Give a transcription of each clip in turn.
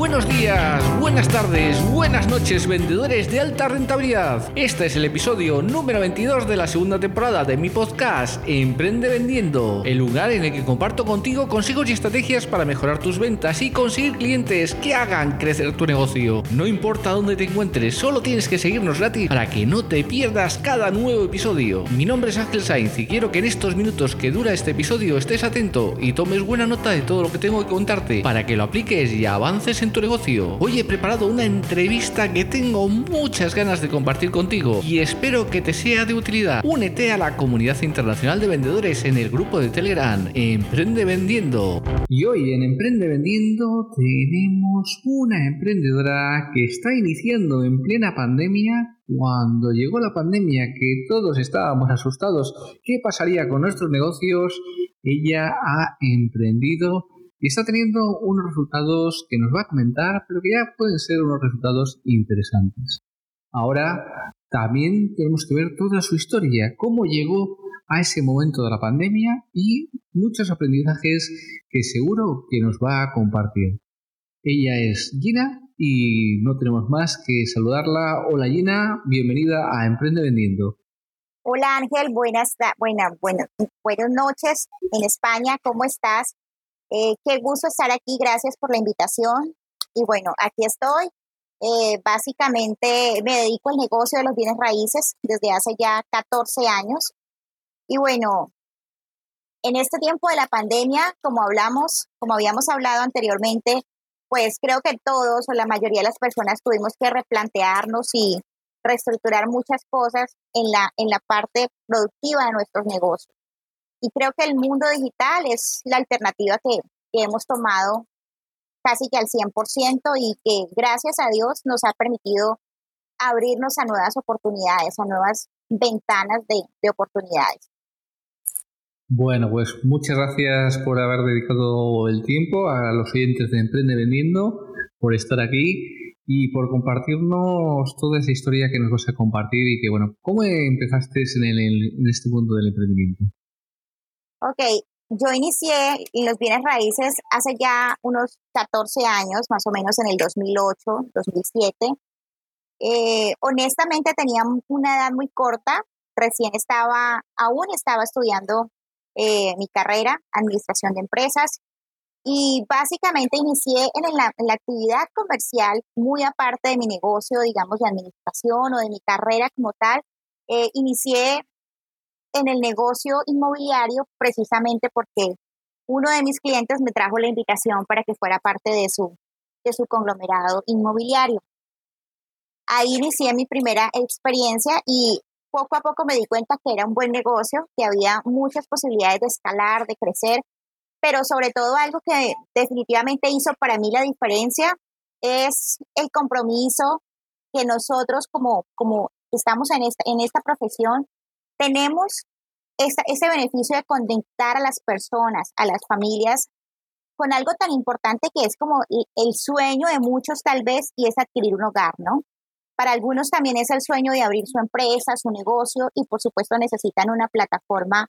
Buenos días, buenas tardes, buenas noches, vendedores de alta rentabilidad. Este es el episodio número 22 de la segunda temporada de mi podcast Emprende Vendiendo, el lugar en el que comparto contigo consejos y estrategias para mejorar tus ventas y conseguir clientes que hagan crecer tu negocio. No importa dónde te encuentres, solo tienes que seguirnos gratis para que no te pierdas cada nuevo episodio. Mi nombre es Ángel Sainz y quiero que en estos minutos que dura este episodio estés atento y tomes buena nota de todo lo que tengo que contarte para que lo apliques y avances en tu negocio. Hoy he preparado una entrevista que tengo muchas ganas de compartir contigo y espero que te sea de utilidad. Únete a la comunidad internacional de vendedores en el grupo de Telegram Emprende Vendiendo. Y hoy en Emprende Vendiendo tenemos una emprendedora que está iniciando en plena pandemia cuando llegó la pandemia, que todos estábamos asustados, ¿qué pasaría con nuestros negocios? Ella ha emprendido y está teniendo unos resultados que nos va a comentar, pero que ya pueden ser unos resultados interesantes. Ahora también tenemos que ver toda su historia, cómo llegó a ese momento de la pandemia y muchos aprendizajes que seguro que nos va a compartir. Ella es Gina y no tenemos más que saludarla. Hola Gina, bienvenida a Emprende Vendiendo. Hola Ángel, buenas, buenas, buenas, buenas noches en España, ¿cómo estás? Eh, qué gusto estar aquí, gracias por la invitación. Y bueno, aquí estoy. Eh, básicamente me dedico al negocio de los bienes raíces desde hace ya 14 años. Y bueno, en este tiempo de la pandemia, como hablamos, como habíamos hablado anteriormente, pues creo que todos o la mayoría de las personas tuvimos que replantearnos y reestructurar muchas cosas en la, en la parte productiva de nuestros negocios. Y creo que el mundo digital es la alternativa que, hemos tomado casi que al 100% y que gracias a Dios nos ha permitido abrirnos a nuevas oportunidades, a nuevas ventanas de, de oportunidades. Bueno, pues muchas gracias por haber dedicado el tiempo a los oyentes de Emprende Vendiendo, por estar aquí y por compartirnos toda esa historia que nos vas a compartir y que, bueno, ¿cómo empezaste en, el, en este mundo del emprendimiento? Ok, yo inicié los bienes raíces hace ya unos 14 años, más o menos en el 2008, 2007. Eh, honestamente tenía una edad muy corta, recién estaba, aún estaba estudiando eh, mi carrera, administración de empresas, y básicamente inicié en la, en la, actividad comercial muy aparte de mi negocio, digamos, de administración o de mi carrera como tal. Eh, inicié en el negocio inmobiliario precisamente porque uno de mis clientes me trajo la invitación para que fuera parte de su, de su conglomerado inmobiliario. Ahí inicié mi primera experiencia y poco a poco me di cuenta que era un buen negocio, que había muchas posibilidades de escalar, de crecer, pero sobre todo algo que definitivamente hizo para mí la diferencia es el compromiso que nosotros como, como estamos en esta, en esta profesión tenemos ese beneficio de conectar a las personas, a las familias, con algo tan importante que es como el sueño de muchos tal vez y es adquirir un hogar, ¿no? Para algunos también es el sueño de abrir su empresa, su negocio y por supuesto necesitan una plataforma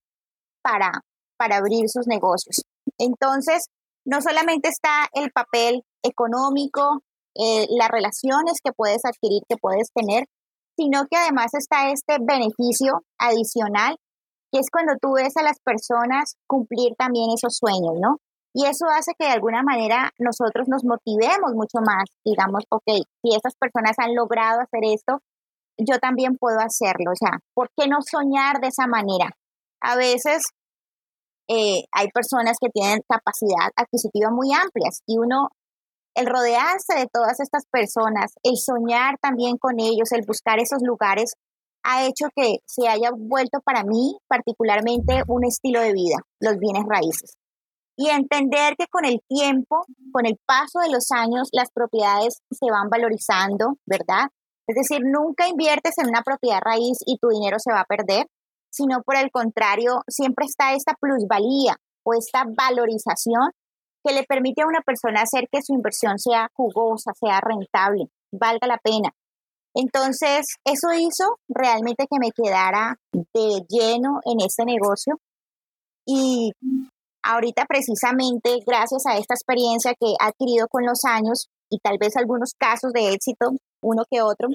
para, para abrir sus negocios. Entonces, no solamente está el papel económico, eh, las relaciones que puedes adquirir, que puedes tener, sino que además está este beneficio adicional, que es cuando tú ves a las personas cumplir también esos sueños, ¿no? Y eso hace que de alguna manera nosotros nos motivemos mucho más, digamos, ok, si esas personas han logrado hacer esto, yo también puedo hacerlo. O sea, ¿por qué no soñar de esa manera? A veces eh, hay personas que tienen capacidad adquisitiva muy amplias y uno el rodearse de todas estas personas, el soñar también con ellos, el buscar esos lugares, ha hecho que se haya vuelto para mí particularmente un estilo de vida, los bienes raíces. Y entender que con el tiempo, con el paso de los años, las propiedades se van valorizando, ¿verdad? Es decir, nunca inviertes en una propiedad raíz y tu dinero se va a perder, sino por el contrario, siempre está esta plusvalía o esta valorización que le permite a una persona hacer que su inversión sea jugosa, sea rentable, valga la pena. Entonces, eso hizo realmente que me quedara de lleno en este negocio. Y ahorita precisamente, gracias a esta experiencia que he adquirido con los años, y tal vez algunos casos de éxito, uno que otro,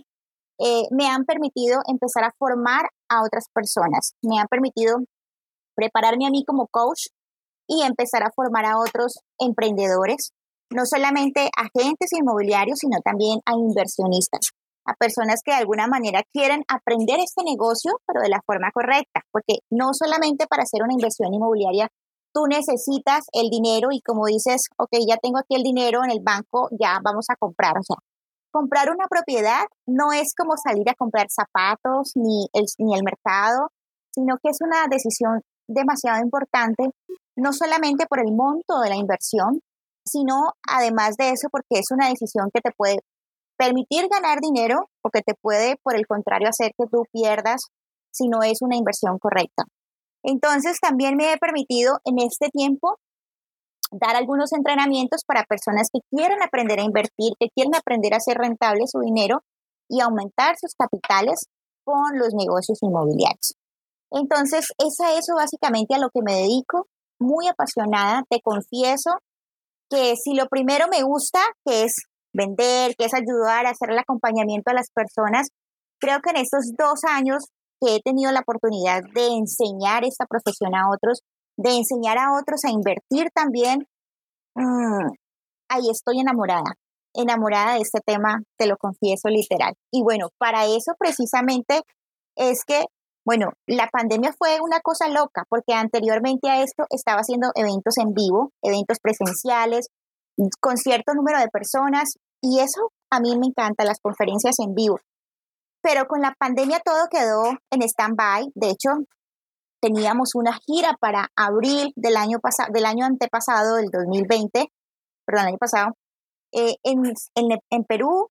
eh, me han permitido empezar a formar a otras personas, me han permitido prepararme a mí como coach y empezar a formar a otros emprendedores, no solamente agentes inmobiliarios, sino también a inversionistas, a personas que de alguna manera quieren aprender este negocio, pero de la forma correcta, porque no solamente para hacer una inversión inmobiliaria tú necesitas el dinero y como dices, ok, ya tengo aquí el dinero en el banco, ya vamos a comprar. O sea, comprar una propiedad no es como salir a comprar zapatos ni el, ni el mercado, sino que es una decisión demasiado importante, no solamente por el monto de la inversión, sino además de eso porque es una decisión que te puede permitir ganar dinero o que te puede, por el contrario, hacer que tú pierdas si no es una inversión correcta. Entonces, también me he permitido en este tiempo dar algunos entrenamientos para personas que quieren aprender a invertir, que quieren aprender a hacer rentable su dinero y aumentar sus capitales con los negocios inmobiliarios. Entonces, es a eso básicamente a lo que me dedico, muy apasionada, te confieso que si lo primero me gusta, que es vender, que es ayudar a hacer el acompañamiento a las personas, creo que en estos dos años que he tenido la oportunidad de enseñar esta profesión a otros, de enseñar a otros a invertir también, mm, ahí estoy enamorada, enamorada de este tema, te lo confieso literal. Y bueno, para eso precisamente es que, bueno, la pandemia fue una cosa loca, porque anteriormente a esto estaba haciendo eventos en vivo, eventos presenciales, con cierto número de personas, y eso a mí me encanta, las conferencias en vivo pero con la pandemia todo quedó en stand-by. De hecho, teníamos una gira para abril del año, del año antepasado, del 2020, perdón, el año pasado, eh, en, en Perú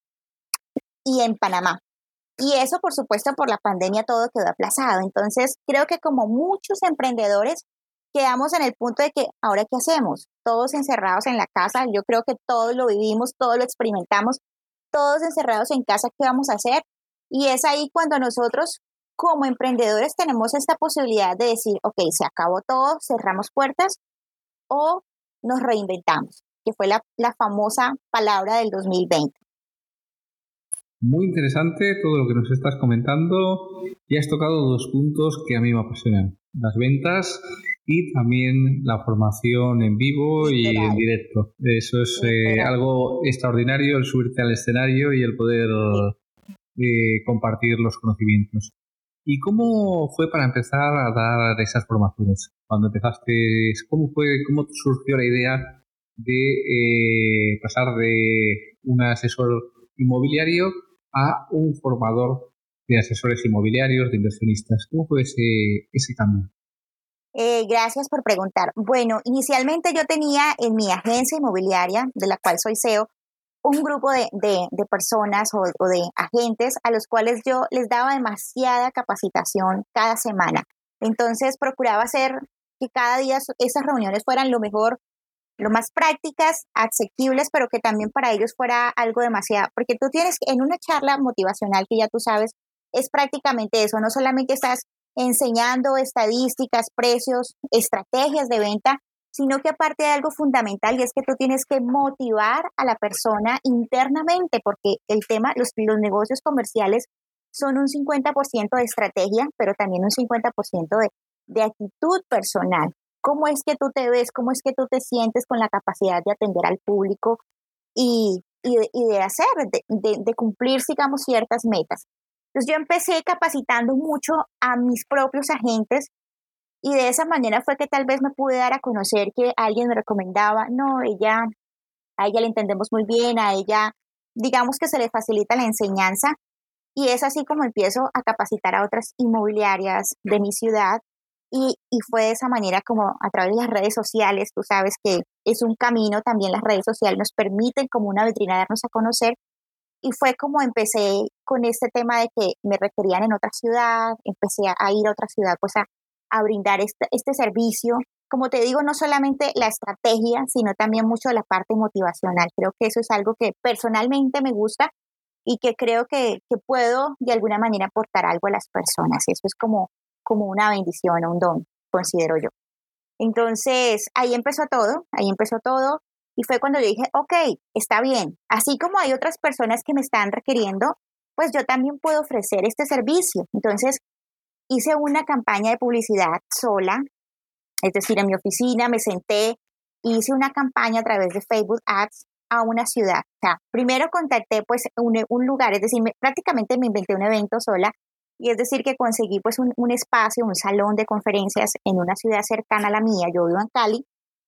y en Panamá. Y eso, por supuesto, por la pandemia todo quedó aplazado. Entonces, creo que como muchos emprendedores, quedamos en el punto de que, ¿ahora qué hacemos? Todos encerrados en la casa, yo creo que todos lo vivimos, todos lo experimentamos, todos encerrados en casa, ¿qué vamos a hacer? Y es ahí cuando nosotros como emprendedores tenemos esta posibilidad de decir, ok, se acabó todo, cerramos puertas o nos reinventamos, que fue la, la famosa palabra del 2020. Muy interesante todo lo que nos estás comentando y has tocado dos puntos que a mí me apasionan, las ventas y también la formación en vivo y en directo. Eso es eh, algo extraordinario, el subirte al escenario y el poder eh, compartir los conocimientos. ¿Y cómo fue para empezar a dar esas formaciones? Cuando empezaste, ¿cómo fue, cómo surgió la idea de eh, pasar de un asesor inmobiliario a un formador de asesores inmobiliarios, de inversionistas? ¿Cómo fue ese, ese cambio? Eh, gracias por preguntar. Bueno, inicialmente yo tenía en mi agencia inmobiliaria, de la cual soy CEO, un grupo de, personas o, de agentes a los cuales yo les daba demasiada capacitación cada semana. Entonces procuraba hacer que cada día esas reuniones fueran lo mejor, lo más prácticas, asequibles, pero que también para ellos fuera algo demasiado, porque tú tienes en una charla motivacional que ya tú sabes, es prácticamente eso, no solamente estás enseñando estadísticas, precios, estrategias de venta, sino que aparte de algo fundamental y es que tú tienes que motivar a la persona internamente, porque el tema, los, los negocios comerciales son un 50% de estrategia, pero también un 50% de, de actitud personal. ¿Cómo es que tú te ves? ¿Cómo es que tú te sientes con la capacidad de atender al público y, y, de, hacer, de, cumplir, digamos, ciertas metas? Entonces yo empecé capacitando mucho a mis propios agentes y de esa manera fue que tal vez me pude dar a conocer que alguien me recomendaba, no, ella, a ella le entendemos muy bien, a ella, digamos que se le facilita la enseñanza. Y es así como empiezo a capacitar a otras inmobiliarias de mi ciudad. Y, y fue de esa manera como a través de las redes sociales, tú sabes que es un camino, también las redes sociales nos permiten como una vitrina darnos a conocer. Y fue como empecé con este tema de que me requerían en otra ciudad, empecé a ir a otra ciudad pues a, a brindar este, este servicio. Como te digo, no solamente la estrategia, sino también mucho la parte motivacional. Creo que eso es algo que personalmente me gusta y que creo que, puedo de alguna manera aportar algo a las personas. Eso es como, como una bendición o un don, considero yo. Entonces, ahí empezó todo, ahí empezó todo. Y fue cuando yo dije, ok, está bien, así como hay otras personas que me están requiriendo, pues yo también puedo ofrecer este servicio. Entonces, hice una campaña de publicidad sola, es decir, en mi oficina me senté, hice una campaña a través de Facebook Ads a una ciudad. O primero contacté pues un, un lugar, es decir, prácticamente me inventé un evento sola y es decir que conseguí pues un, un, espacio, un salón de conferencias en una ciudad cercana a la mía, yo vivo en Cali,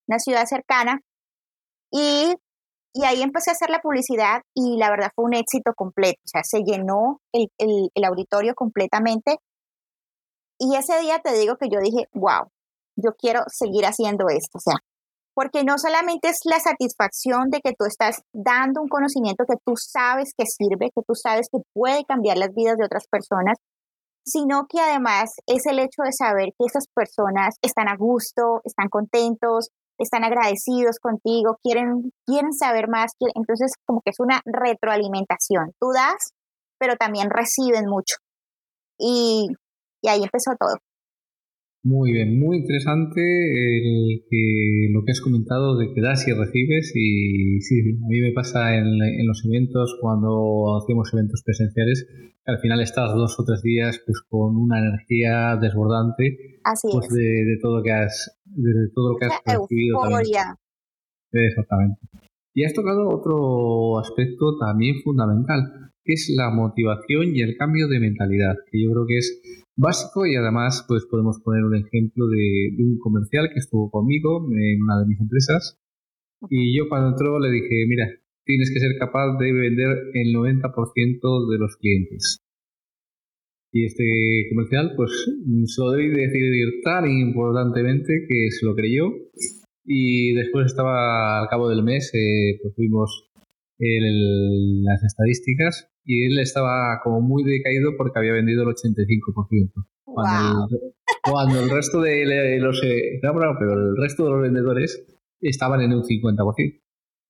una ciudad cercana, y, y ahí empecé a hacer la publicidad y la verdad fue un éxito completo, o sea, se llenó el, el, el auditorio completamente. Y ese día te digo que yo dije, wow, yo quiero seguir haciendo esto, o sea, porque no solamente es la satisfacción de que tú estás dando un conocimiento que tú sabes que sirve, que tú sabes que puede cambiar las vidas de otras personas, sino que además es el hecho de saber que esas personas están a gusto, están contentos, están agradecidos contigo, quieren, quieren saber más, entonces como que es una retroalimentación. Tú das, pero también reciben mucho. Y, y ahí empezó todo. Muy bien, muy interesante el que, lo que has comentado de que das y recibes y sí, a mí me pasa en, en los eventos cuando hacemos eventos presenciales que al final estás dos o tres días pues con una energía desbordante Así pues, es. de, de, todo que has de todo lo que has recibido. Exactamente. Y has tocado otro aspecto también fundamental, que es la motivación y el cambio de mentalidad, que yo creo que es básico y además pues podemos poner un ejemplo de, un comercial que estuvo conmigo en una de mis empresas. Y yo cuando entró le dije, mira, tienes que ser capaz de vender el 90% de los clientes. Y este comercial pues se lo debí decir tan importantemente que se lo creyó. Y después estaba al cabo del mes eh, pues vimos el, las estadísticas y él estaba como muy decaído porque había vendido el 85%. Cuando, Wow. el, cuando el resto de los eh, no, pero el resto de los vendedores estaban en un 50%.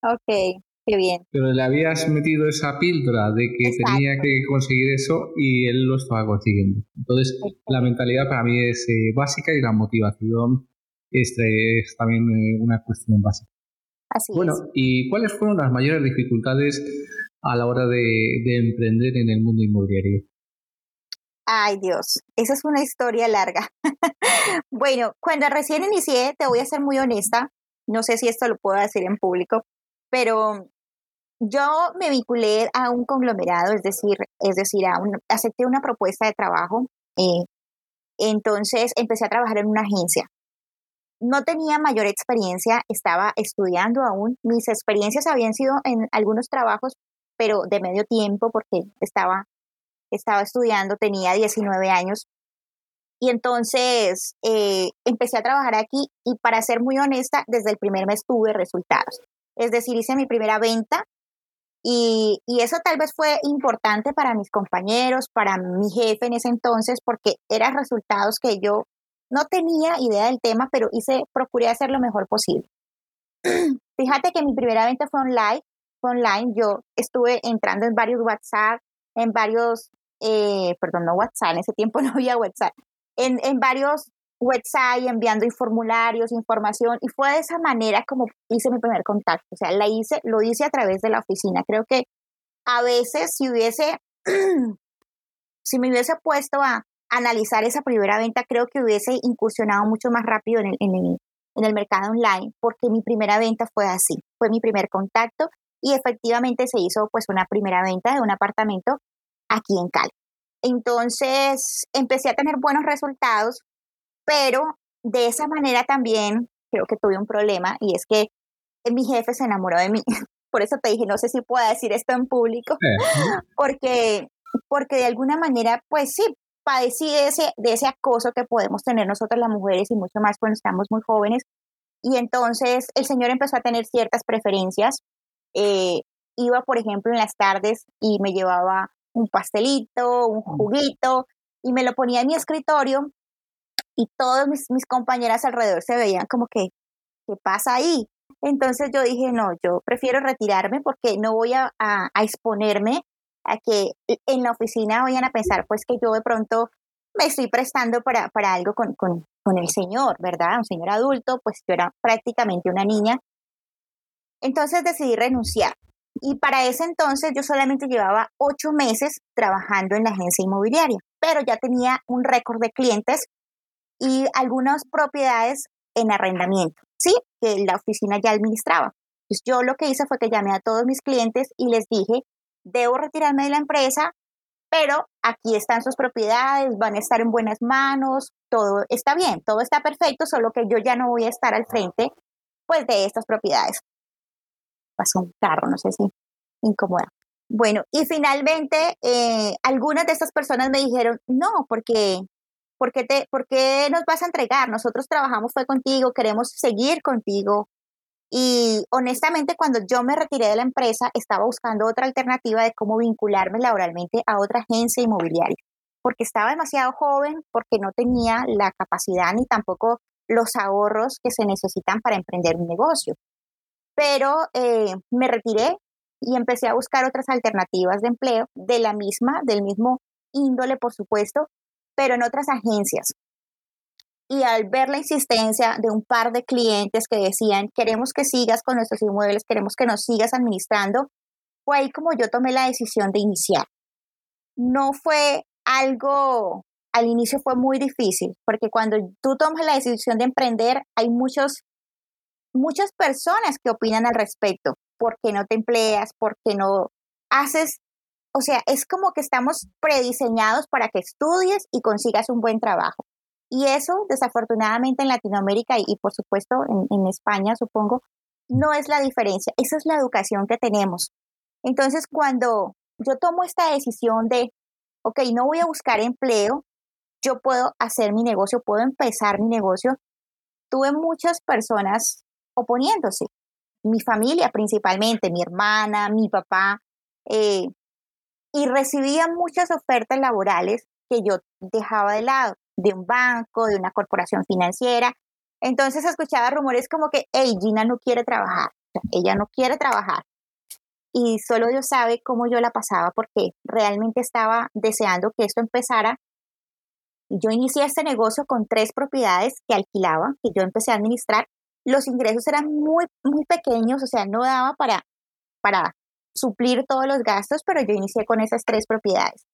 Ok, qué bien. Pero le habías metido esa píldora de que Exacto. tenía que conseguir eso y él lo estaba consiguiendo. Entonces, la mentalidad para mí es eh, básica y la motivación es, es también eh, una cuestión básica. Así Bueno, es. ¿y cuáles fueron las mayores dificultades a la hora de, de emprender en el mundo inmobiliario? Ay, Dios, esa es una historia larga. bueno, cuando recién inicié, te voy a ser muy honesta, no sé si esto lo puedo decir en público, pero yo me vinculé a un conglomerado, es decir, es decir, a un, acepté una propuesta de trabajo, eh, entonces empecé a trabajar en una agencia. No tenía mayor experiencia, estaba estudiando aún. Mis experiencias habían sido en algunos trabajos, pero de medio tiempo porque estaba estaba estudiando, tenía 19 años. Y entonces eh, empecé a trabajar aquí y para ser muy honesta, desde el primer mes tuve resultados. Es decir, hice mi primera venta y, y eso tal vez fue importante para mis compañeros, para mi jefe en ese entonces, porque eran resultados que yo no tenía idea del tema, pero hice, procuré hacer lo mejor posible. Fíjate que mi primera venta fue online, online. Yo estuve entrando en varios WhatsApp, en varios, eh, perdón, no WhatsApp, en ese tiempo no había WhatsApp, en, en varios websites enviando formularios, información, y fue de esa manera como hice mi primer contacto. O sea, la hice, lo hice a través de la oficina. Creo que a veces si hubiese, si me hubiese puesto a analizar esa primera venta, creo que hubiese incursionado mucho más rápido en el, en el, en el mercado online, porque mi primera venta fue así, fue mi primer contacto y efectivamente se hizo pues una primera venta de un apartamento aquí en Cali. Entonces empecé a tener buenos resultados, pero de esa manera también creo que tuve un problema y es que mi jefe se enamoró de mí. Por eso te dije, no sé si puedo decir esto en público, Eh, porque, porque de alguna manera, pues sí, padecí de ese, de ese acoso que podemos tener nosotros las mujeres y mucho más cuando estamos muy jóvenes. Y entonces el señor empezó a tener ciertas preferencias. Eh, iba, por ejemplo, en las tardes y me llevaba un pastelito, un juguito, y me lo ponía en mi escritorio y todas mis, mis compañeras alrededor se veían como que, ¿qué pasa ahí? Entonces yo dije, no, yo prefiero retirarme porque no voy a, a, a exponerme a que en la oficina vayan a pensar pues que yo de pronto me estoy prestando para, para algo con, con, con el señor, ¿verdad? Un señor adulto, pues yo era prácticamente una niña. Entonces decidí renunciar. Y para ese entonces yo solamente llevaba ocho meses trabajando en la agencia inmobiliaria, pero ya tenía un récord de clientes y algunas propiedades en arrendamiento, ¿sí? Que la oficina ya administraba. Pues yo lo que hice fue que llamé a todos mis clientes y les dije, debo retirarme de la empresa, pero aquí están sus propiedades, van a estar en buenas manos, todo está bien, todo está perfecto, solo que yo ya no voy a estar al frente pues de estas propiedades. Pasó un carro, no sé si incomoda. Bueno, y finalmente eh, algunas de estas personas me dijeron, no, porque ¿por qué, te, ¿por qué nos vas a entregar? Nosotros trabajamos fue contigo, queremos seguir contigo. Y honestamente, cuando yo me retiré de la empresa, estaba buscando otra alternativa de cómo vincularme laboralmente a otra agencia inmobiliaria, porque estaba demasiado joven, porque no tenía la capacidad ni tampoco los ahorros que se necesitan para emprender un negocio. Pero eh, me retiré y empecé a buscar otras alternativas de empleo de la misma, del mismo índole, por supuesto, pero en otras agencias. Y al ver la insistencia de un par de clientes que decían, queremos que sigas con nuestros inmuebles, queremos que nos sigas administrando, fue ahí como yo tomé la decisión de iniciar. No fue algo, al inicio fue muy difícil, porque cuando tú tomas la decisión de emprender, hay muchos, muchas personas que opinan al respecto. ¿Por qué no te empleas? ¿Por qué no haces o sea, es como que estamos prediseñados para que estudies y consigas un buen trabajo. Y eso, desafortunadamente, en Latinoamérica y, por supuesto en, España, supongo, no es la diferencia. Esa es la educación que tenemos. Entonces, cuando yo tomo esta decisión de, ok, no voy a buscar empleo, yo puedo hacer mi negocio, puedo empezar mi negocio, tuve muchas personas oponiéndose. Mi familia principalmente, mi hermana, mi papá, eh, y recibía muchas ofertas laborales que yo dejaba de lado, de un banco, de una corporación financiera. Entonces escuchaba rumores como que, hey, Gina no quiere trabajar, ella no quiere trabajar. Y solo Dios sabe cómo yo la pasaba porque realmente estaba deseando que esto empezara. Yo inicié este negocio con tres propiedades que alquilaba, que yo empecé a administrar. Los ingresos eran muy, muy pequeños, o sea, no daba para, para suplir todos los gastos, pero yo inicié con esas tres propiedades.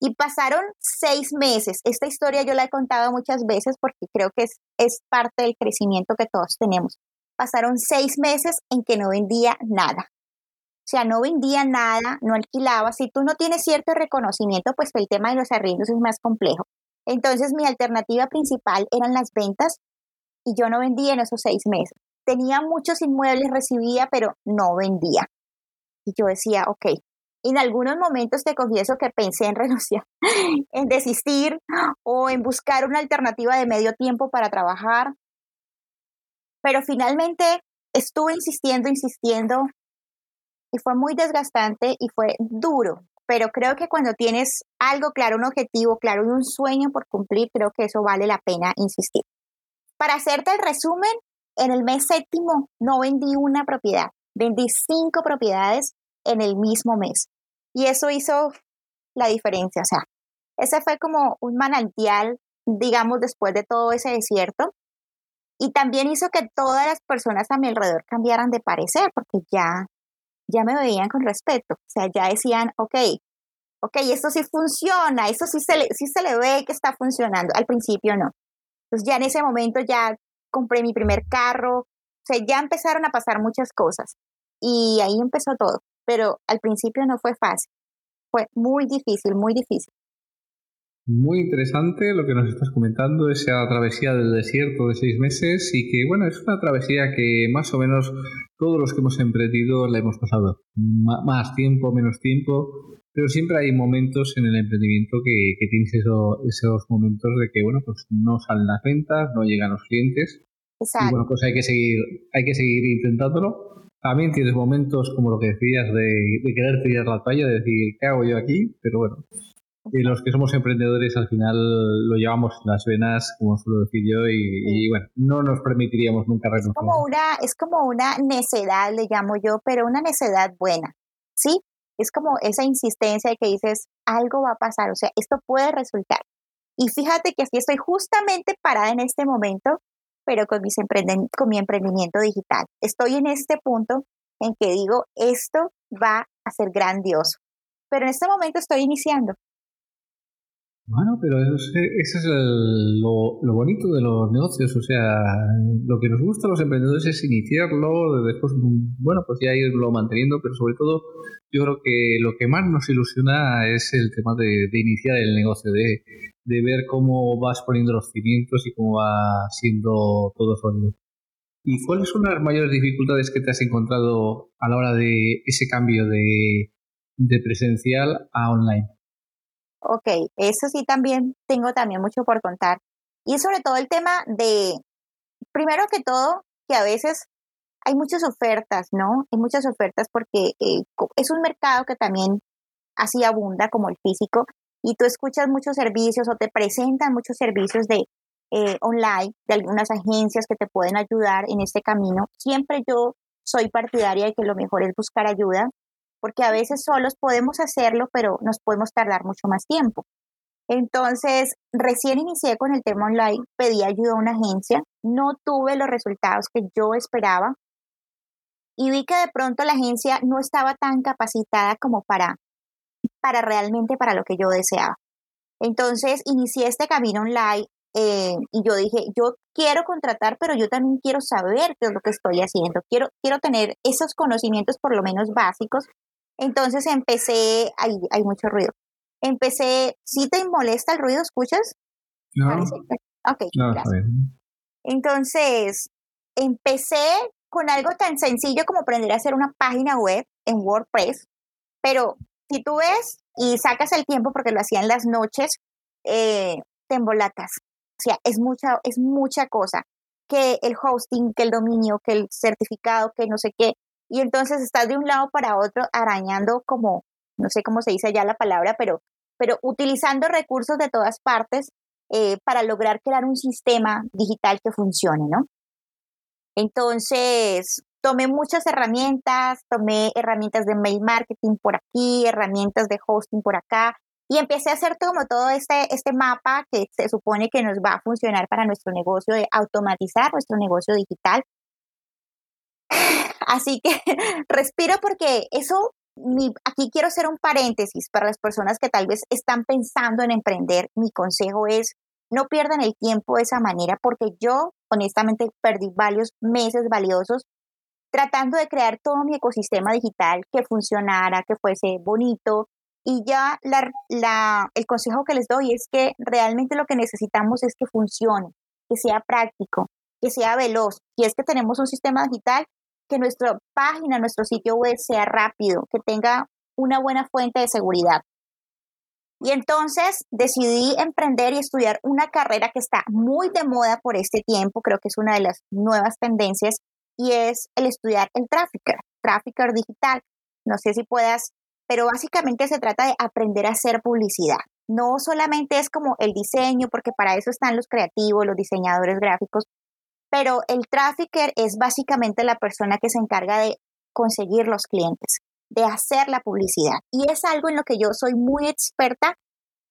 Y pasaron seis meses. Esta historia yo la he contado muchas veces porque creo que es, es parte del crecimiento que todos tenemos. Pasaron seis meses en que no vendía nada. O sea, no vendía nada, no alquilaba. Si tú no tienes cierto reconocimiento, pues el tema de los arriendos es más complejo. Entonces mi alternativa principal eran las ventas y yo no vendía en esos seis meses. Tenía muchos inmuebles, recibía, pero no vendía. Y yo decía, ok, en algunos momentos te confieso que pensé en renunciar, en desistir o en buscar una alternativa de medio tiempo para trabajar. Pero finalmente estuve insistiendo, insistiendo y fue muy desgastante y fue duro. Pero creo que cuando tienes algo claro, un objetivo claro y un sueño por cumplir, creo que eso vale la pena insistir. Para hacerte el resumen, en el mes séptimo no vendí una propiedad. Vendí cinco propiedades en el mismo mes. Y eso hizo la diferencia. O sea, ese fue como un manantial, digamos, después de todo ese desierto. Y también hizo que todas las personas a mi alrededor cambiaran de parecer, porque ya, ya me veían con respeto. O sea, ya decían, ok, ok, esto sí funciona, esto sí se le, sí se le ve que está funcionando. Al principio no. Entonces ya en ese momento ya compré mi primer carro, o sea, ya empezaron a pasar muchas cosas. Y ahí empezó todo, pero al principio no fue fácil, fue muy difícil, muy difícil. Muy interesante lo que nos estás comentando, esa travesía del desierto de seis meses y que, bueno, es una travesía que más o menos todos los que hemos emprendido la hemos pasado. más tiempo, menos tiempo, pero siempre hay momentos en el emprendimiento que, tienes esos momentos de que, bueno, pues no salen las ventas, no llegan los clientes. Exacto. Y bueno, pues hay que seguir, hay que seguir intentándolo también tienes momentos como lo que decías de, querer tirar la toalla, de decir, ¿qué hago yo aquí? Pero bueno, y los que somos emprendedores al final lo llevamos en las venas, como suelo decir yo, y, bueno, no nos permitiríamos nunca renunciar. Es como, una, es como una necedad, le llamo yo, pero una necedad buena, ¿sí? Es como esa insistencia de que dices, algo va a pasar, o sea, esto puede resultar. Y fíjate que así estoy justamente parada en este momento pero con, con mi emprendimiento digital. Estoy en este punto en que digo, esto va a ser grandioso. Pero en este momento estoy iniciando. Bueno, pero eso, eso es lo, lo, bonito de los negocios. O sea, lo que nos gusta a los emprendedores es iniciarlo, después, bueno, pues ya irlo manteniendo, pero sobre todo yo creo que lo que más nos ilusiona es el tema de, iniciar el negocio, de, de, ver cómo vas poniendo los cimientos y cómo va siendo todo sólido. ¿Y cuáles son las mayores dificultades que te has encontrado a la hora de ese cambio de, de presencial a online? Ok, eso sí también tengo también mucho por contar. Y sobre todo el tema de, primero que todo, que a veces hay muchas ofertas, ¿no? Hay muchas ofertas porque eh, es un mercado que también así abunda como el físico y tú escuchas muchos servicios o te presentan muchos servicios de eh, online de algunas agencias que te pueden ayudar en este camino. Siempre yo soy partidaria de que lo mejor es buscar ayuda porque a veces solos podemos hacerlo, pero nos podemos tardar mucho más tiempo. Entonces, recién inicié con el tema online, pedí ayuda a una agencia, no tuve los resultados que yo esperaba y vi que de pronto la agencia no estaba tan capacitada como para, para realmente para lo que yo deseaba. Entonces, inicié este camino online eh, y yo dije, yo quiero contratar, pero yo también quiero saber qué es lo que estoy haciendo. Quiero, quiero tener esos conocimientos por lo menos básicos entonces empecé, hay, hay mucho ruido. Empecé, ¿sí te molesta el ruido? ¿Escuchas? No. Ok, gracias. Entonces, empecé con algo tan sencillo como aprender a hacer una página web en WordPress, pero si tú ves y sacas el tiempo porque lo hacía en las noches, eh, te embolatas. O sea, es mucha, es mucha cosa. Que el hosting, que el dominio, que el certificado, que no sé qué y entonces estás de un lado para otro arañando como, no sé cómo se dice allá la palabra, pero, pero utilizando recursos de todas partes eh, para lograr crear un sistema digital que funcione, ¿no? Entonces, tomé muchas herramientas, tomé herramientas de mail marketing por aquí, herramientas de hosting por acá, y empecé a hacer como todo este, este mapa que se supone que nos va a funcionar para nuestro negocio, de automatizar nuestro negocio digital Así que respiro porque eso, aquí quiero hacer un paréntesis para las personas que tal vez están pensando en emprender. Mi consejo es, no pierdan el tiempo de esa manera porque yo honestamente perdí varios meses valiosos tratando de crear todo mi ecosistema digital que funcionara, que fuese bonito. Y ya el consejo que les doy es que realmente lo que necesitamos es que funcione, que sea práctico, que sea veloz. Si es que tenemos un sistema digital, que nuestra página, nuestro sitio web sea rápido, que tenga una buena fuente de seguridad. Y entonces decidí emprender y estudiar una carrera que está muy de moda por este tiempo, creo que es una de las nuevas tendencias, y es el estudiar el trafficker, trafficker digital. No sé si puedas, pero básicamente se trata de aprender a hacer publicidad. No solamente es como el diseño, porque para eso están los creativos, los diseñadores gráficos, pero el trafficker es básicamente la persona que se encarga de conseguir los clientes, de hacer la publicidad. Y es algo en lo que yo soy muy experta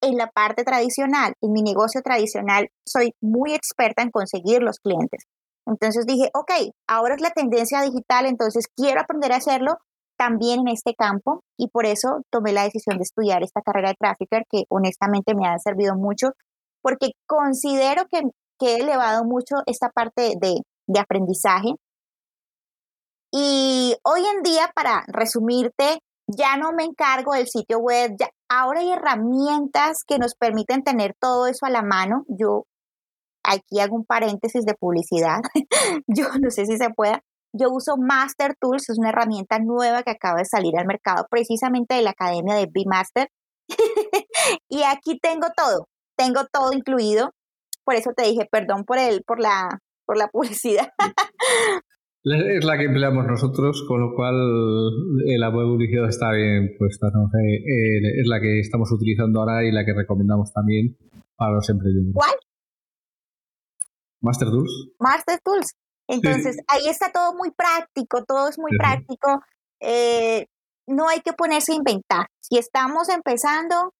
en la parte tradicional, en mi negocio tradicional, soy muy experta en conseguir los clientes. Entonces dije, ok, ahora es la tendencia digital, entonces quiero aprender a hacerlo también en este campo y por eso tomé la decisión de estudiar esta carrera de trafficker que honestamente me ha servido mucho porque considero que que he elevado mucho esta parte de, aprendizaje. Y hoy en día, para resumirte, ya no me encargo del sitio web, ya, ahora hay herramientas que nos permiten tener todo eso a la mano. Yo aquí hago un paréntesis de publicidad, yo no sé si se pueda. Yo uso Master Tools, es una herramienta nueva que acaba de salir al mercado precisamente de la academia de B-Master. y aquí tengo todo, tengo todo incluido por eso te dije, perdón por el, por la, por la publicidad. Es la que empleamos nosotros, con lo cual la publicidad está bien puesta. ¿no? Eh, es la que estamos utilizando ahora y la que recomendamos también para los emprendedores. ¿Cuál? Master Tools. Master Tools. Entonces, ahí está todo muy práctico, todo es muy práctico. Eh, no hay que ponerse a inventar. Si estamos empezando,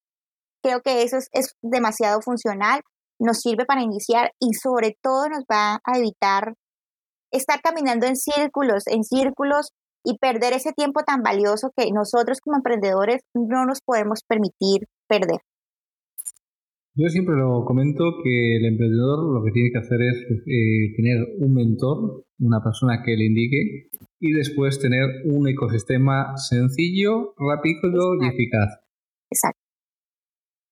creo que eso es, es demasiado funcional nos sirve para iniciar y sobre todo nos va a evitar estar caminando en círculos, en círculos y perder ese tiempo tan valioso que nosotros como emprendedores no nos podemos permitir perder. Yo siempre lo comento que el emprendedor lo que tiene que hacer es eh, tener un mentor, una persona que le indique y después tener un ecosistema sencillo, rápido y eficaz. Exacto.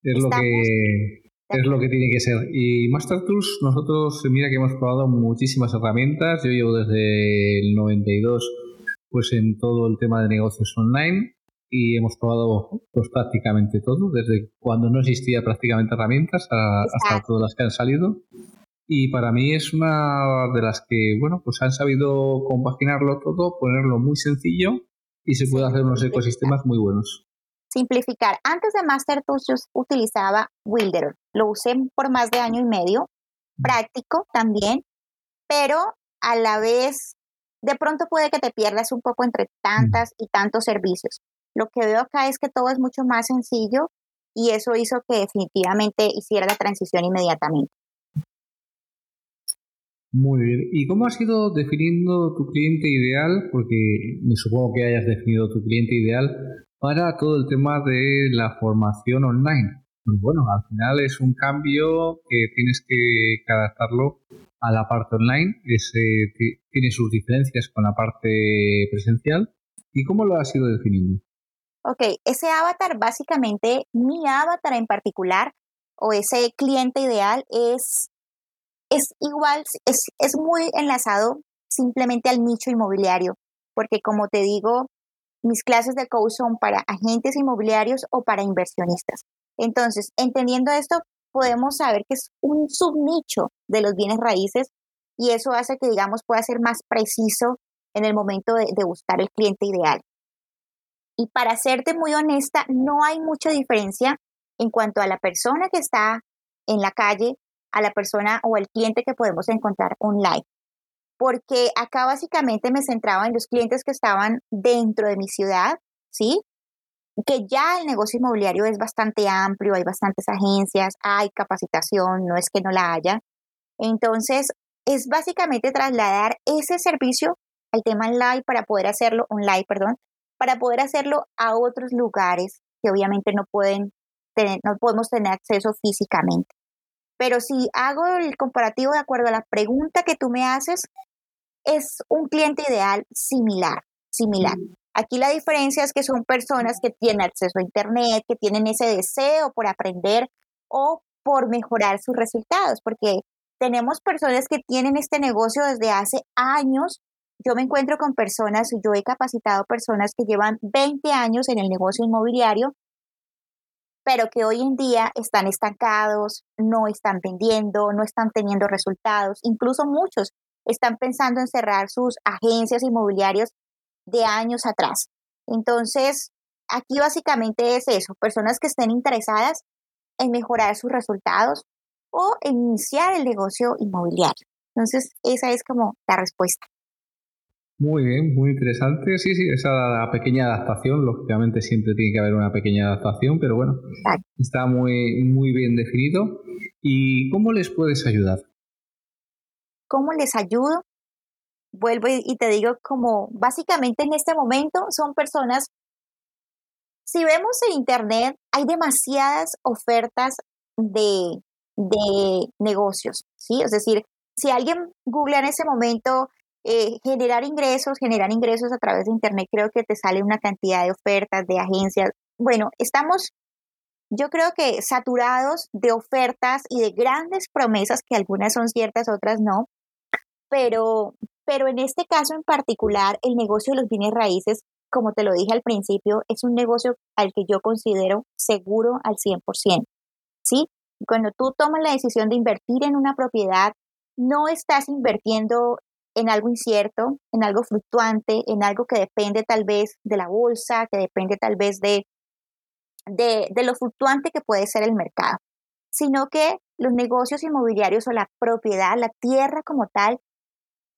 Es lo que es lo que tiene que ser. Y Master Tools, nosotros, mira que hemos probado muchísimas herramientas. Yo llevo desde el 92 pues en todo el tema de negocios online y hemos probado pues prácticamente todo, desde cuando no existía prácticamente herramientas hasta todas las que han salido. Y para mí es una de las que, bueno, pues han sabido compaginarlo todo, ponerlo muy sencillo y se puede hacer unos ecosistemas muy buenos. Simplificar. Antes de Master Tools yo utilizaba Wilder. Lo usé por más de año y medio. Práctico también, pero a la vez de pronto puede que te pierdas un poco entre tantas y tantos servicios. Lo que veo acá es que todo es mucho más sencillo y eso hizo que definitivamente hiciera la transición inmediatamente. Muy bien. ¿Y cómo has ido definiendo tu cliente ideal? Porque me supongo que hayas definido tu cliente ideal para todo el tema de la formación online. Pues bueno, al final es un cambio que tienes que adaptarlo a la parte online. tiene sus diferencias con la parte presencial. ¿Y cómo lo has ido definiendo? Ok, ese avatar, básicamente, mi avatar en particular, o ese cliente ideal, es, es igual, es, es muy enlazado simplemente al nicho inmobiliario, porque como te digo, mis clases de coach son para agentes inmobiliarios o para inversionistas. Entonces, entendiendo esto, podemos saber que es un subnicho de los bienes raíces y eso hace que, digamos, pueda ser más preciso en el momento de, buscar el cliente ideal. Y para serte muy honesta, no hay mucha diferencia en cuanto a la persona que está en la calle, a la persona o el cliente que podemos encontrar online porque acá básicamente me centraba en los clientes que estaban dentro de mi ciudad, ¿sí? Que ya el negocio inmobiliario es bastante amplio, hay bastantes agencias, hay capacitación, no es que no la haya. Entonces, es básicamente trasladar ese servicio al tema online para poder hacerlo, online, perdón, para poder hacerlo a otros lugares que obviamente no pueden tener, no podemos tener acceso físicamente. Pero si hago el comparativo de acuerdo a la pregunta que tú me haces, es un cliente ideal similar, similar. Aquí la diferencia es que son personas que tienen acceso a Internet, que tienen ese deseo por aprender o por mejorar sus resultados, porque tenemos personas que tienen este negocio desde hace años. Yo me encuentro con personas, yo he capacitado personas que llevan 20 años en el negocio inmobiliario, pero que hoy en día están estancados, no están vendiendo, no están teniendo resultados, incluso muchos están pensando en cerrar sus agencias inmobiliarias de años atrás. Entonces, aquí básicamente es eso, personas que estén interesadas en mejorar sus resultados o en iniciar el negocio inmobiliario. Entonces, esa es como la respuesta. Muy bien, muy interesante. Sí, sí, esa pequeña adaptación, lógicamente siempre tiene que haber una pequeña adaptación, pero bueno, está muy, muy bien definido. ¿Y cómo les puedes ayudar? ¿Cómo les ayudo? Vuelvo y, te digo como básicamente en este momento son personas, si vemos en Internet, hay demasiadas ofertas de, de negocios, ¿sí? Es decir, si alguien googlea en ese momento eh, generar ingresos, generar ingresos a través de Internet, creo que te sale una cantidad de ofertas, de agencias. Bueno, estamos, yo creo que saturados de ofertas y de grandes promesas, que algunas son ciertas, otras no, pero, pero en este caso en particular, el negocio de los bienes raíces, como te lo dije al principio, es un negocio al que yo considero seguro al 100%. ¿Sí? Cuando tú tomas la decisión de invertir en una propiedad, no estás invirtiendo en algo incierto, en algo fluctuante, en algo que depende tal vez de la bolsa, que depende tal vez de, de, de lo fluctuante que puede ser el mercado, sino que los negocios inmobiliarios o la propiedad, la tierra como tal,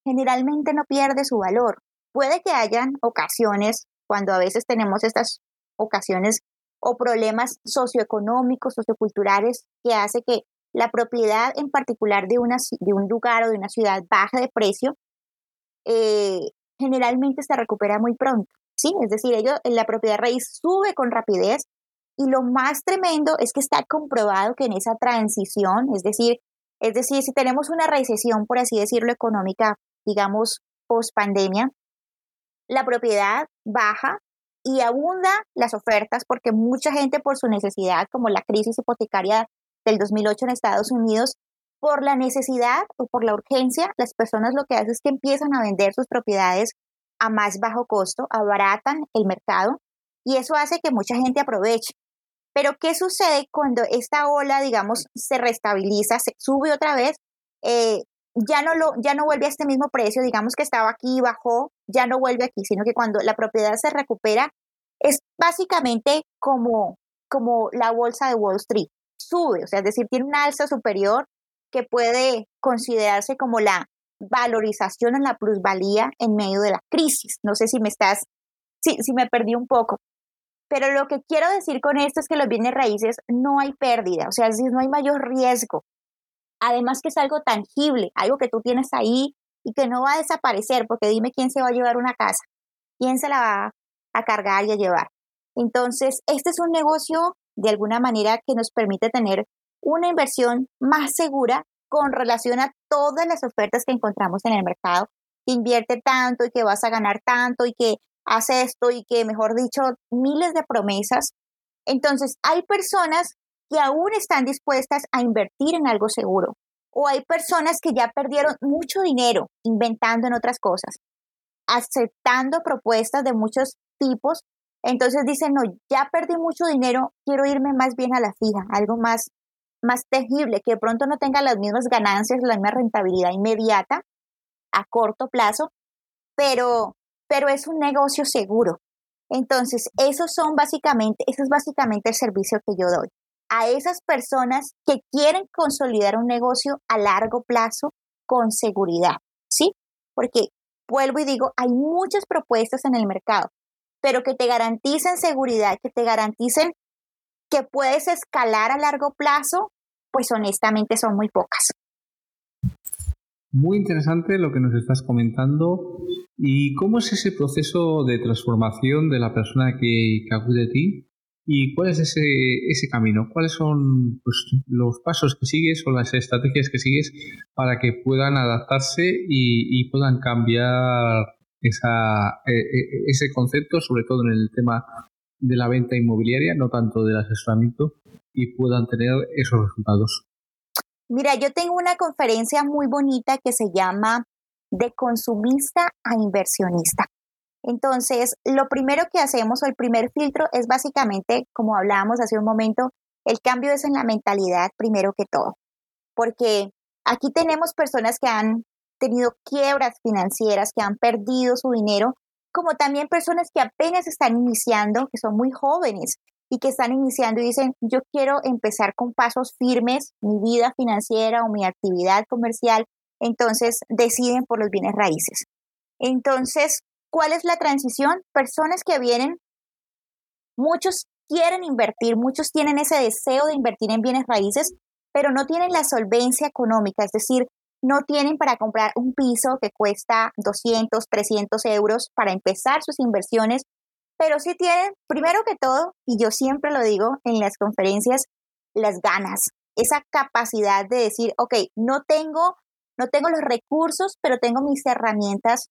generalmente no pierde su valor. Puede que hayan ocasiones, cuando a veces tenemos estas ocasiones o problemas socioeconómicos, socioculturales, que hace que la propiedad en particular de, una, de un lugar o de una ciudad baje de precio, eh, generalmente se recupera muy pronto, ¿sí? Es decir, ellos, la propiedad raíz sube con rapidez y lo más tremendo es que está comprobado que en esa transición, es decir, es decir, si tenemos una recesión, por así decirlo, económica, digamos, post pandemia, la propiedad baja y abunda las ofertas porque mucha gente por su necesidad, como la crisis hipotecaria del 2008 en Estados Unidos, por la necesidad o por la urgencia, las personas lo que hacen es que empiezan a vender sus propiedades a más bajo costo, abaratan el mercado y eso hace que mucha gente aproveche. Pero ¿qué sucede cuando esta ola, digamos, se restabiliza, se sube otra vez? Eh, ya no, lo, ya no vuelve a este mismo precio, digamos que estaba aquí y bajó, ya no vuelve aquí, sino que cuando la propiedad se recupera, es básicamente como, como la bolsa de Wall Street, sube, o sea, es decir, tiene una alza superior que puede considerarse como la valorización en la plusvalía en medio de la crisis. No sé si me estás, si, si me perdí un poco. Pero lo que quiero decir con esto es que los bienes raíces no hay pérdida, o sea, es decir, no hay mayor riesgo. Además que es algo tangible, algo que tú tienes ahí y que no va a desaparecer, porque dime quién se va a llevar una casa, quién se la va a cargar y a llevar. Entonces, este es un negocio de alguna manera que nos permite tener una inversión más segura con relación a todas las ofertas que encontramos en el mercado, que invierte tanto y que vas a ganar tanto y que hace esto y que, mejor dicho, miles de promesas. Entonces, hay personas que aún están dispuestas a invertir en algo seguro. O hay personas que ya perdieron mucho dinero inventando en otras cosas, aceptando propuestas de muchos tipos. Entonces dicen, no, ya perdí mucho dinero, quiero irme más bien a la fija, algo más, más tangible, que de pronto no tenga las mismas ganancias, la misma rentabilidad inmediata a corto plazo, pero, pero es un negocio seguro. Entonces, esos son básicamente, eso es básicamente el servicio que yo doy a esas personas que quieren consolidar un negocio a largo plazo con seguridad, ¿sí? Porque vuelvo y digo, hay muchas propuestas en el mercado, pero que te garanticen seguridad, que te garanticen que puedes escalar a largo plazo, pues honestamente son muy pocas. Muy interesante lo que nos estás comentando. ¿Y cómo es ese proceso de transformación de la persona que, acude a ti? ¿Y cuál es ese, ese camino? ¿Cuáles son pues, los pasos que sigues o las estrategias que sigues para que puedan adaptarse y, puedan cambiar esa, e, e, ese concepto, sobre todo en el tema de la venta inmobiliaria, no tanto del asesoramiento, y puedan tener esos resultados? Mira, yo tengo una conferencia muy bonita que se llama De consumista a inversionista. Entonces, lo primero que hacemos o el primer filtro es básicamente, como hablábamos hace un momento, el cambio es en la mentalidad primero que todo, porque aquí tenemos personas que han tenido quiebras financieras, que han perdido su dinero, como también personas que apenas están iniciando, que son muy jóvenes y que están iniciando y dicen, yo quiero empezar con pasos firmes mi vida financiera o mi actividad comercial, entonces deciden por los bienes raíces. Entonces, ¿Cuál es la transición? Personas que vienen, muchos quieren invertir, muchos tienen ese deseo de invertir en bienes raíces, pero no tienen la solvencia económica, es decir, no tienen para comprar un piso que cuesta 200, 300 euros para empezar sus inversiones, pero sí tienen, primero que todo, y yo siempre lo digo en las conferencias, las ganas, esa capacidad de decir, ok, no tengo, no tengo los recursos, pero tengo mis herramientas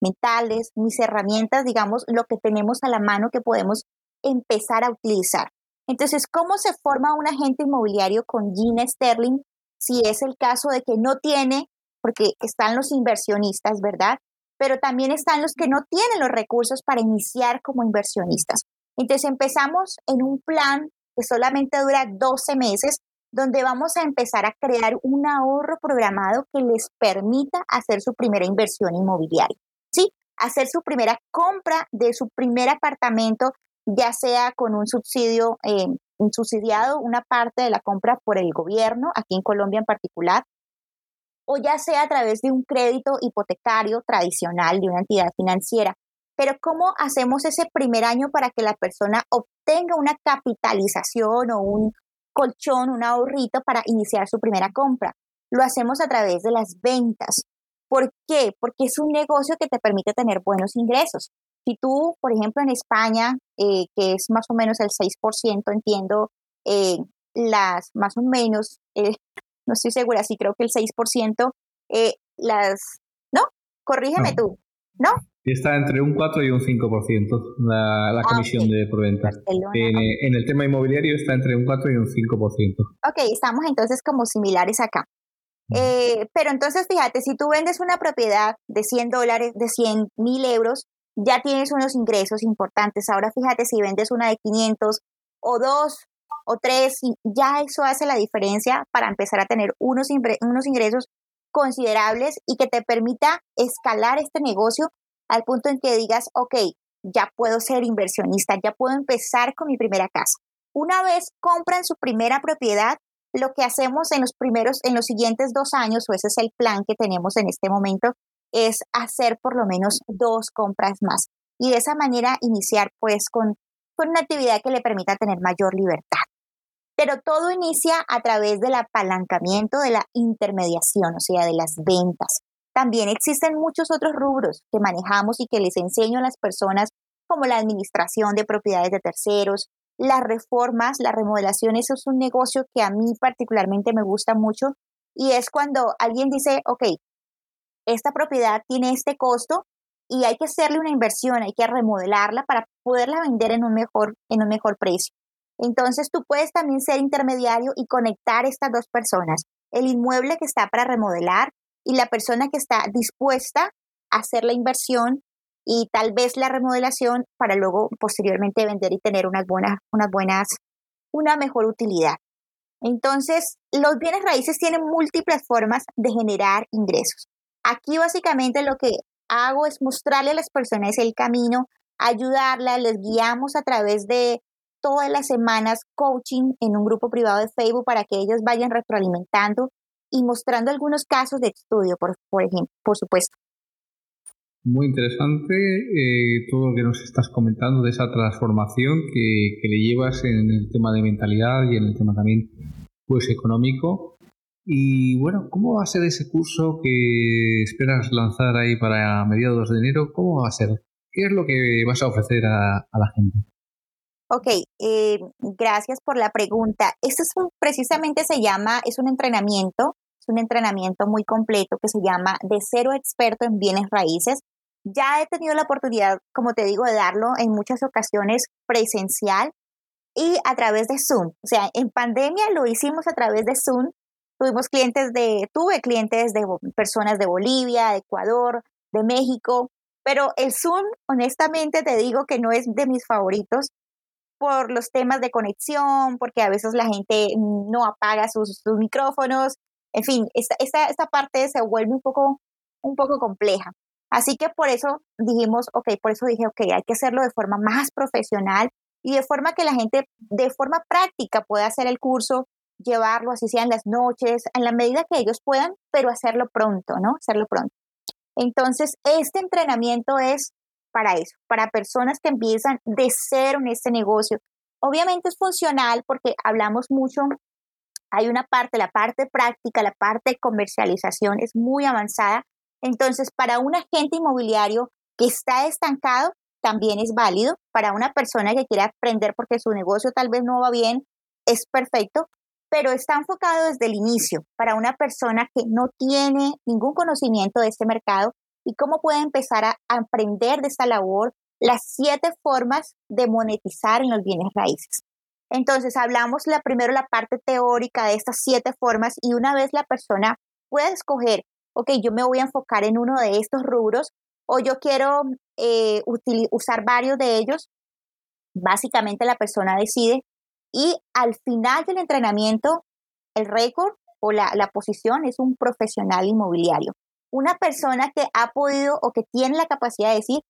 mentales, mis herramientas, digamos, lo que tenemos a la mano que podemos empezar a utilizar. Entonces, ¿cómo se forma un agente inmobiliario con Gina Sterling si es el caso de que no tiene, porque están los inversionistas, ¿verdad? Pero también están los que no tienen los recursos para iniciar como inversionistas. Entonces empezamos en un plan que solamente dura 12 meses, donde vamos a empezar a crear un ahorro programado que les permita hacer su primera inversión inmobiliaria hacer su primera compra de su primer apartamento, ya sea con un subsidio, eh, una parte de la compra por el gobierno, aquí en Colombia en particular, o ya sea a través de un crédito hipotecario tradicional de una entidad financiera. Pero ¿cómo hacemos ese primer año para que la persona obtenga una capitalización o un colchón, un ahorrito para iniciar su primera compra? Lo hacemos a través de las ventas ¿Por qué? Porque es un negocio que te permite tener buenos ingresos. Si tú, por ejemplo, en España, eh, que es más o menos el 6%, entiendo, eh, las más o menos, eh, no estoy segura, sí creo que el 6%, las, ¿no? Corrígeme tú, ¿no? Está entre un 4 y un 5% la, la ah, comisión de por En, en, el tema inmobiliario está entre un 4 y un 5%. Ok, estamos entonces como similares acá. Eh, pero entonces fíjate, si tú vendes una propiedad de 100 dólares, de 100 mil euros, ya tienes unos ingresos importantes. Ahora fíjate si vendes una de 500 o dos o tres, ya eso hace la diferencia para empezar a tener unos, unos ingresos considerables y que te permita escalar este negocio al punto en que digas, ok, ya puedo ser inversionista, ya puedo empezar con mi primera casa. Una vez compran su primera propiedad, lo que hacemos en los primeros, en los siguientes dos años, o ese es el plan que tenemos en este momento, es hacer por lo menos dos compras más. Y de esa manera iniciar pues con, con una actividad que le permita tener mayor libertad. Pero todo inicia a través del apalancamiento de la intermediación, o sea, de las ventas. También existen muchos otros rubros que manejamos y que les enseño a las personas, como la administración de propiedades de terceros, las reformas, la remodelación, eso es un negocio que a mí particularmente me gusta mucho y es cuando alguien dice, ok, esta propiedad tiene este costo y hay que hacerle una inversión, hay que remodelarla para poderla vender en un mejor, en un mejor precio. Entonces tú puedes también ser intermediario y conectar estas dos personas, el inmueble que está para remodelar y la persona que está dispuesta a hacer la inversión y tal vez la remodelación para luego posteriormente vender y tener unas buenas, unas buenas, una mejor utilidad. Entonces, los bienes raíces tienen múltiples formas de generar ingresos. Aquí básicamente lo que hago es mostrarle a las personas el camino, ayudarlas, les guiamos a través de todas las semanas coaching en un grupo privado de Facebook para que ellos vayan retroalimentando y mostrando algunos casos de estudio, por, por ejemplo, por supuesto. Muy interesante eh, todo lo que nos estás comentando de esa transformación que, le llevas en el tema de mentalidad y en el tema también pues económico. Y bueno, ¿cómo va a ser ese curso que esperas lanzar ahí para mediados de enero? ¿Cómo va a ser? ¿Qué es lo que vas a ofrecer a, la gente? Ok, eh, gracias por la pregunta. Este es un, precisamente se llama, es un entrenamiento, es un entrenamiento muy completo que se llama De cero experto en bienes raíces. Ya he tenido la oportunidad, como te digo, de darlo en muchas ocasiones presencial y a través de Zoom. O sea, en pandemia lo hicimos a través de Zoom. Tuvimos clientes de, tuve clientes de personas de Bolivia, de Ecuador, de México, pero el Zoom, honestamente, te digo que no es de mis favoritos por los temas de conexión, porque a veces la gente no apaga sus, micrófonos. En fin, esta, esta, esta parte se vuelve un poco, un poco compleja. Así que por eso dijimos, ok, por eso dije, ok, hay que hacerlo de forma más profesional y de forma que la gente de forma práctica pueda hacer el curso, llevarlo así sea en las noches, en la medida que ellos puedan, pero hacerlo pronto, ¿no? Hacerlo pronto. Entonces, este entrenamiento es para eso, para personas que empiezan de cero en este negocio. Obviamente es funcional porque hablamos mucho, hay una parte, la parte práctica, la parte de comercialización es muy avanzada, entonces, para un agente inmobiliario que está estancado, también es válido. Para una persona que quiere aprender porque su negocio tal vez no va bien, es perfecto, pero está enfocado desde el inicio para una persona que no tiene ningún conocimiento de este mercado y cómo puede empezar a aprender de esta labor las siete formas de monetizar en los bienes raíces. Entonces, hablamos la, primero la parte teórica de estas siete formas y una vez la persona puede escoger ok, yo me voy a enfocar en uno de estos rubros o yo quiero eh, usar varios de ellos, básicamente la persona decide y al final del entrenamiento, el récord o la, la posición es un profesional inmobiliario. Una persona que ha podido o que tiene la capacidad de decir,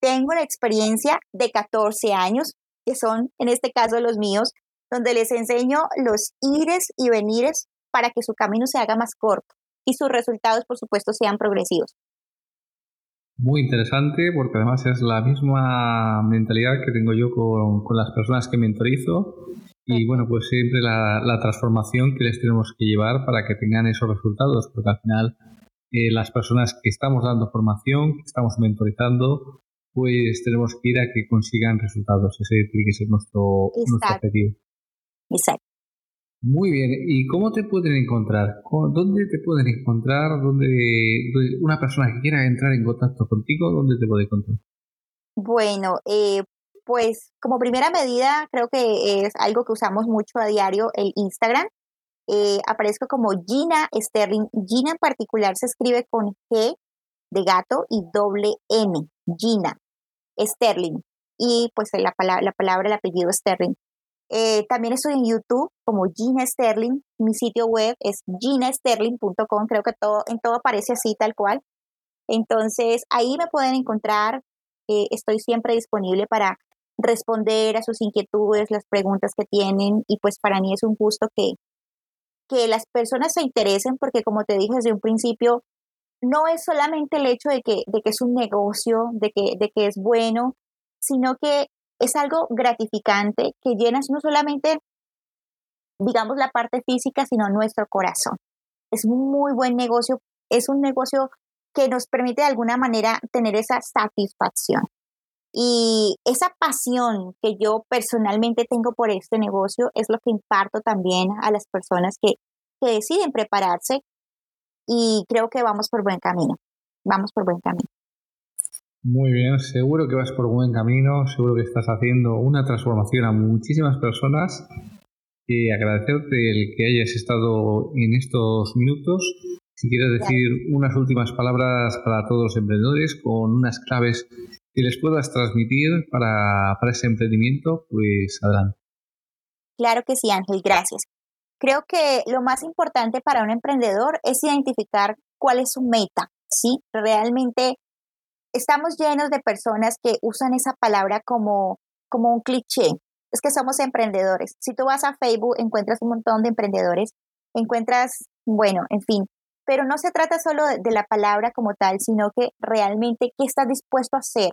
tengo la experiencia de 14 años, que son en este caso los míos, donde les enseño los ires y venires para que su camino se haga más corto y sus resultados, por supuesto, sean progresivos. Muy interesante porque además es la misma mentalidad que tengo yo con, las personas que mentorizo y bueno, pues siempre la, transformación que les tenemos que llevar para que tengan esos resultados, porque al final eh, las personas que estamos dando formación, que estamos mentorizando, pues tenemos que ir a que consigan resultados. Ese tiene que ser nuestro, nuestro objetivo. Exacto. Muy bien. ¿Y cómo te pueden encontrar? ¿Dónde te pueden encontrar? ¿Dónde, una persona que quiera entrar en contacto contigo, dónde te puede encontrar? Bueno, eh, pues como primera medida creo que es algo que usamos mucho a diario, el Instagram. Eh, aparezco como Gina Sterling. Gina en particular se escribe con G de gato y doble N. Gina Sterling. Y pues la palabra, la palabra, el apellido Sterling. Eh, también estoy en YouTube como Gina Sterling. Mi sitio web es ginasterling.com. Creo que todo, en todo aparece así, tal cual. Entonces, ahí me pueden encontrar. Eh, estoy siempre disponible para responder a sus inquietudes, las preguntas que tienen. Y pues para mí es un gusto que, que las personas se interesen porque como te dije desde un principio, no es solamente el hecho de que, de que es un negocio, de que, de que es bueno, sino que es algo gratificante que llenas no solamente, digamos, la parte física, sino nuestro corazón. Es un muy buen negocio, es un negocio que nos permite de alguna manera tener esa satisfacción. Y esa pasión que yo personalmente tengo por este negocio es lo que imparto también a las personas que, que deciden prepararse y creo que vamos por buen camino. Vamos por buen camino. Muy bien, seguro que vas por buen camino, seguro que estás haciendo una transformación a muchísimas personas y agradecerte el que hayas estado en estos minutos. Si quieres decir unas últimas palabras para todos los emprendedores con unas claves que les puedas transmitir para, para ese emprendimiento, pues adelante. Claro que sí, Ángel, gracias. Creo que lo más importante para un emprendedor es identificar cuál es su meta, ¿sí? Realmente estamos llenos de personas que usan esa palabra como, como un cliché. Es que somos emprendedores. Si tú vas a Facebook, encuentras un montón de emprendedores, encuentras, bueno, en fin, pero no se trata solo de, la palabra como tal, sino que realmente qué estás dispuesto a hacer,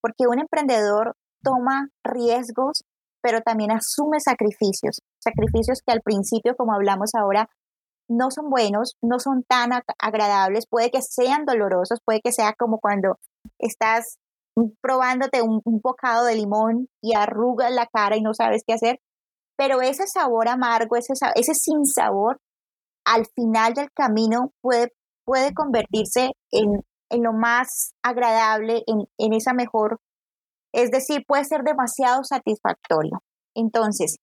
porque un emprendedor toma riesgos, pero también asume sacrificios, sacrificios que al principio, como hablamos ahora, no son buenos, no son tan agradables, puede que sean dolorosos, puede que sea como cuando estás probándote un, bocado de limón y arrugas la cara y no sabes qué hacer, pero ese sabor amargo, ese, ese sin sabor, al final del camino puede, convertirse en, lo más agradable, en esa mejor, es decir, puede ser demasiado satisfactorio. Entonces,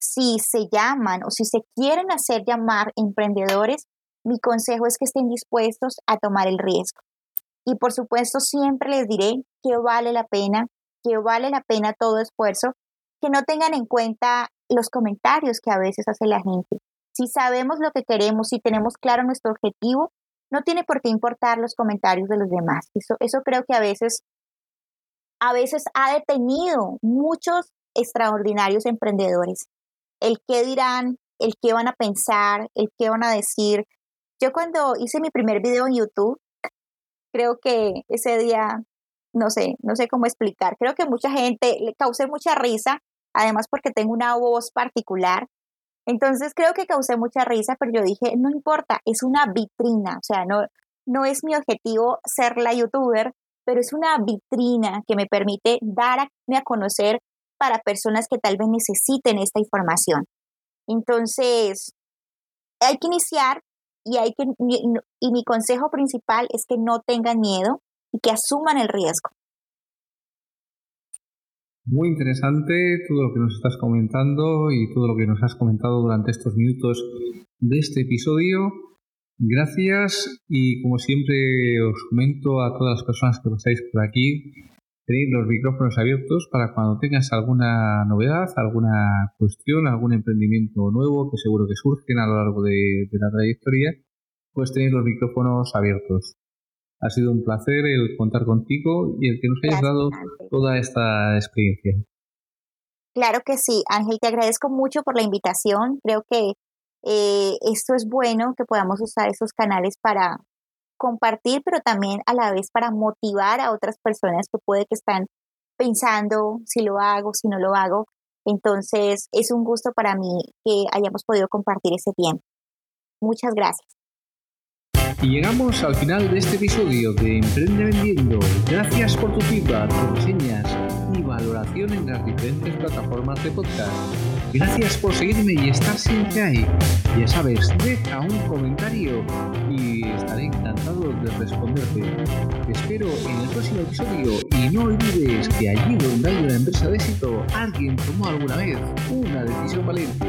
si se llaman o si se quieren hacer llamar emprendedores, mi consejo es que estén dispuestos a tomar el riesgo. Y por supuesto, siempre les diré que vale la pena, que vale la pena todo esfuerzo, que no tengan en cuenta los comentarios que a veces hace la gente. Si sabemos lo que queremos, si tenemos claro nuestro objetivo, no tiene por qué importar los comentarios de los demás. Eso, eso creo que a veces, a veces ha detenido muchos extraordinarios emprendedores. El qué dirán, el qué van a pensar, el qué van a decir. Yo cuando hice mi primer video en YouTube, creo que ese día, no sé, no sé cómo explicar, creo que mucha gente le causé mucha risa, además porque tengo una voz particular. Entonces creo que causé mucha risa, pero yo dije, no importa, es una vitrina, o sea, no, no es mi objetivo ser la youtuber, pero es una vitrina que me permite darme a conocer para personas que tal vez necesiten esta información. Entonces, hay que iniciar y, hay que, y mi consejo principal es que no tengan miedo y que asuman el riesgo. Muy interesante todo lo que nos estás comentando y todo lo que nos has comentado durante estos minutos de este episodio. Gracias y como siempre os comento a todas las personas que pasáis por aquí, tenéis los micrófonos abiertos para cuando tengas alguna novedad, alguna cuestión, algún emprendimiento nuevo que seguro que surgen a lo largo de, la trayectoria, pues tenéis los micrófonos abiertos. Ha sido un placer el contar contigo y el que nos hayas dado toda esta experiencia. Claro que sí, Ángel, te agradezco mucho por la invitación. Creo que eh, esto es bueno que podamos usar esos canales para, compartir, pero también a la vez para motivar a otras personas que puede que están pensando si lo hago, si no lo hago. Entonces, es un gusto para mí que hayamos podido compartir ese tiempo. Muchas gracias. Y llegamos al final de este episodio de Emprende Vendiendo. Gracias por tu feedback, reseñas y valoración en las diferentes plataformas de podcast. Gracias por seguirme y estar siempre ahí. Ya sabes, deja un comentario y estaré encantado de responderte. Te espero en el próximo episodio y no olvides que allí donde hay una empresa de éxito, alguien tomó alguna vez una decisión valiente.